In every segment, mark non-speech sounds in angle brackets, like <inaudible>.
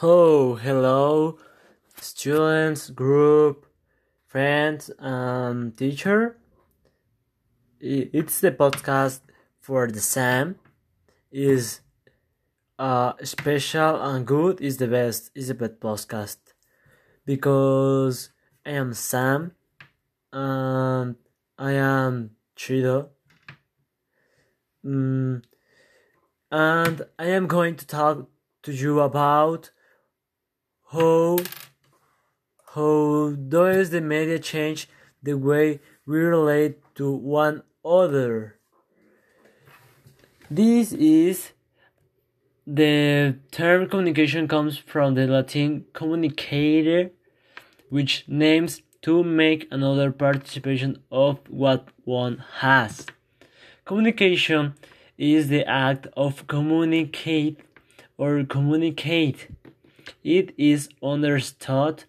Oh, hello, students, group, friends, and teacher. It's the podcast for the Sam. Is uh special and good is the best is the best podcast because I am Sam and I am Chido. Mm, and I am going to talk to you about how how does the media change the way we relate to one other? This is the term communication comes from the latin communicare which names to make another participation of what one has. Communication is the act of communicate or communicate it is understood,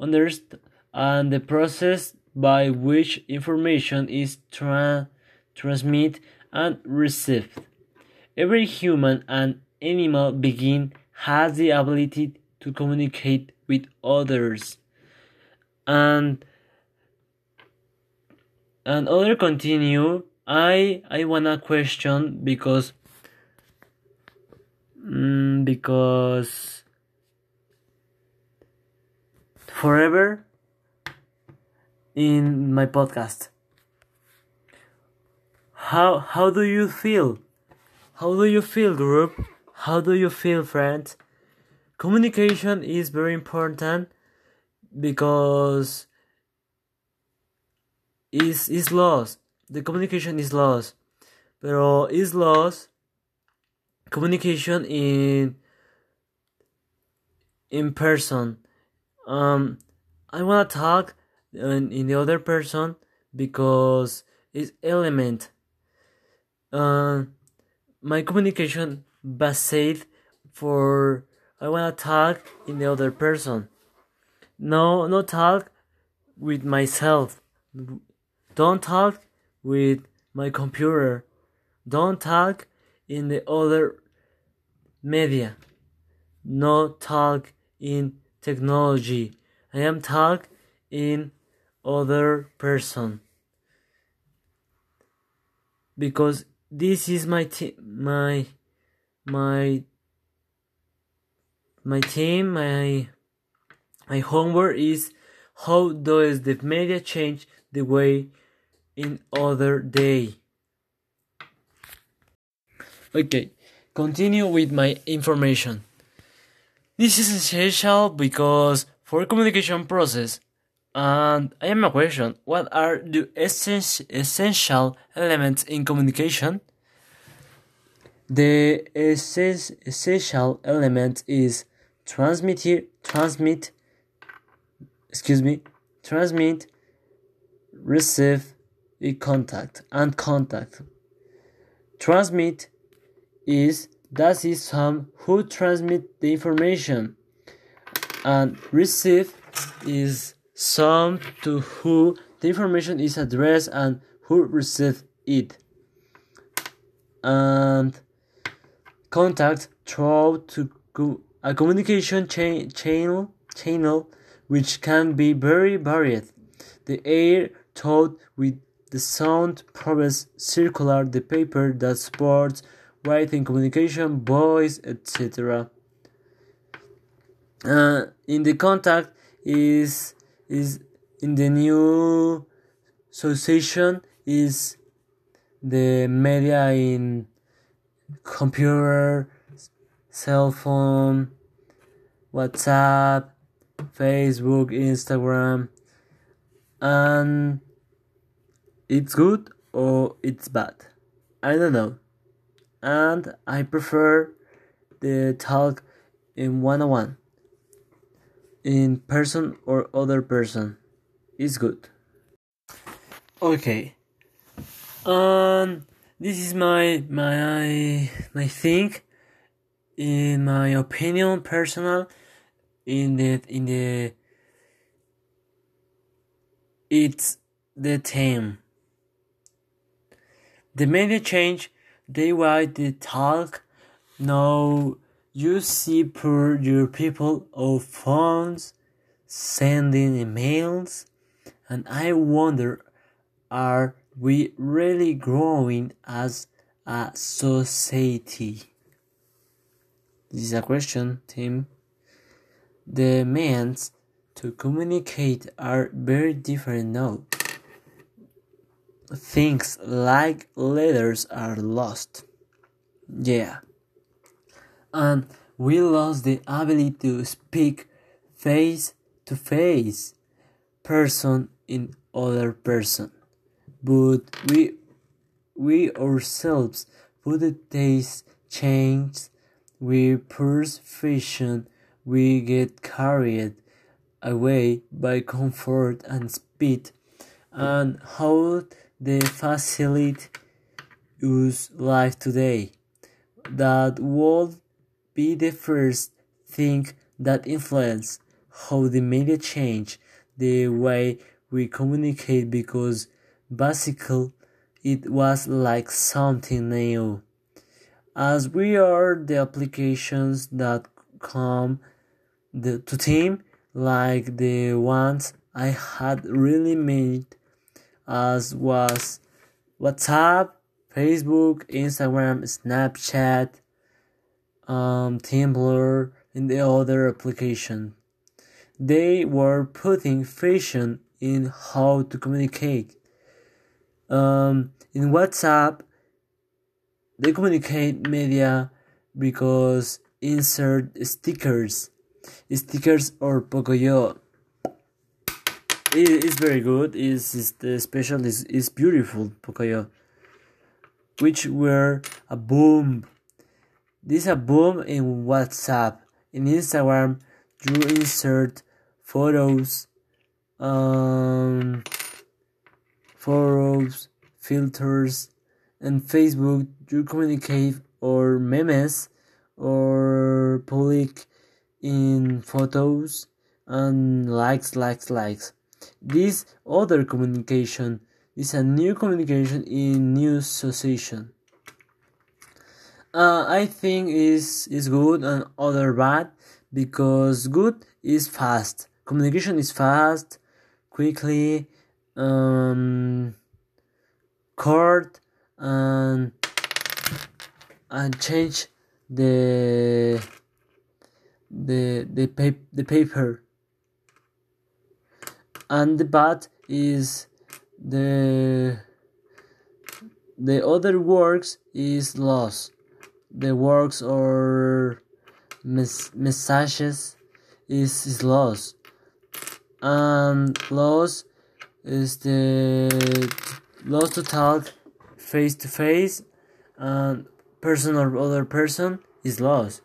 understood and the process by which information is tra- transmitted and received. Every human and animal being has the ability to communicate with others. And and other continue I I wanna question because mm, because forever in my podcast. How how do you feel? How do you feel, group? How do you feel, friends? Communication is very important because is is lost. The communication is lost. Pero is lost communication in in person um i want to talk in, in the other person because it's element. Uh my communication based for i want to talk in the other person. No no talk with myself. Don't talk with my computer. Don't talk in the other media. No talk in technology. I am talk in other person. Because this is my team my my my team my my homework is how does the media change the way in other day. Okay continue with my information this is essential because for communication process, and I am a question, what are the essential elements in communication? The essential element is transmit, transmit, excuse me, transmit, receive, contact, and contact. Transmit is that is some who transmit the information. And receive is some to who the information is addressed and who receive it. And contact through to a communication cha- channel which can be very varied. The air taught with the sound proves circular the paper that supports writing, communication, voice, etc. Uh, in the contact is is in the new association is the media in computer, cell phone, WhatsApp, Facebook, Instagram, and it's good or it's bad. I don't know and I prefer the talk in one on one, in person or other person. It's good. Okay. Um, this is my my my thing. In my opinion, personal, in the in the it's the theme. The media change they write the talk now you see per your people of phones sending emails and I wonder are we really growing as a society? This is a question, Tim. The means to communicate are very different now. Things like letters are lost. Yeah. And we lost the ability to speak face to face, person in other person. But we we ourselves put the taste change, we persuasion, we get carried away by comfort and speed, and how the facility use life today. That would be the first thing that influence how the media change the way we communicate because basically it was like something new. As we are the applications that come the, to team like the ones I had really made as was WhatsApp, Facebook, Instagram, Snapchat, um, Tumblr, and the other application. They were putting fashion in how to communicate. Um, in WhatsApp, they communicate media because insert stickers, stickers or Pocoyo. It is very good. Is is the special is is beautiful Pocoyo, which were a boom. This a boom in WhatsApp. In Instagram, you insert photos, um, photos, filters, and Facebook you communicate or memes or public in photos and likes, likes, likes. This other communication is a new communication in new association. Uh, I think is is good and other bad because good is fast communication is fast, quickly, um, short, and and change the the the pap- the paper. And the bad is the the other works is lost. The works or mes- messages is, is lost and lost is the lost to talk face to face and person or other person is lost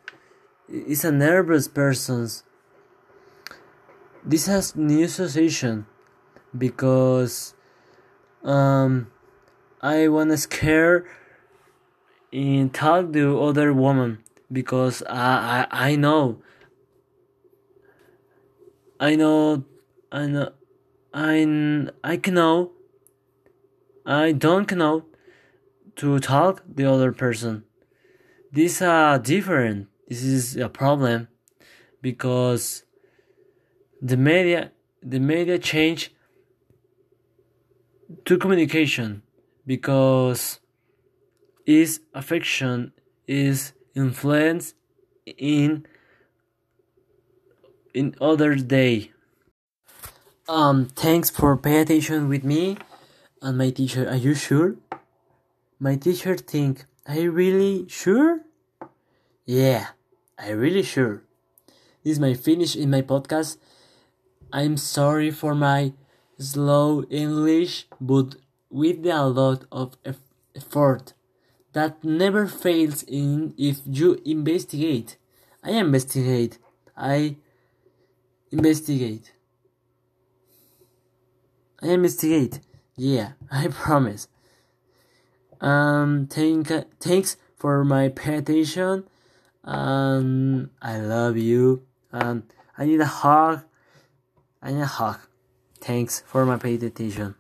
it's a nervous person's this has new association because um i wanna scare and talk to other woman because I, I i know i know and I I know I don't know to talk the other person. These are different. This is a problem because the media the media change to communication because is affection is influence in in other day um, thanks for paying attention with me and my teacher. Are you sure? My teacher think, are you really sure? Yeah, I really sure. This is my finish in my podcast. I'm sorry for my slow English, but with a lot of effort that never fails in if you investigate. I investigate. I investigate. I investigate. Yeah, <laughs> I promise. Um, thank, thanks for my pay attention. Um, I love you. Um, I need a hug. Need a hug. Thanks for my pay attention.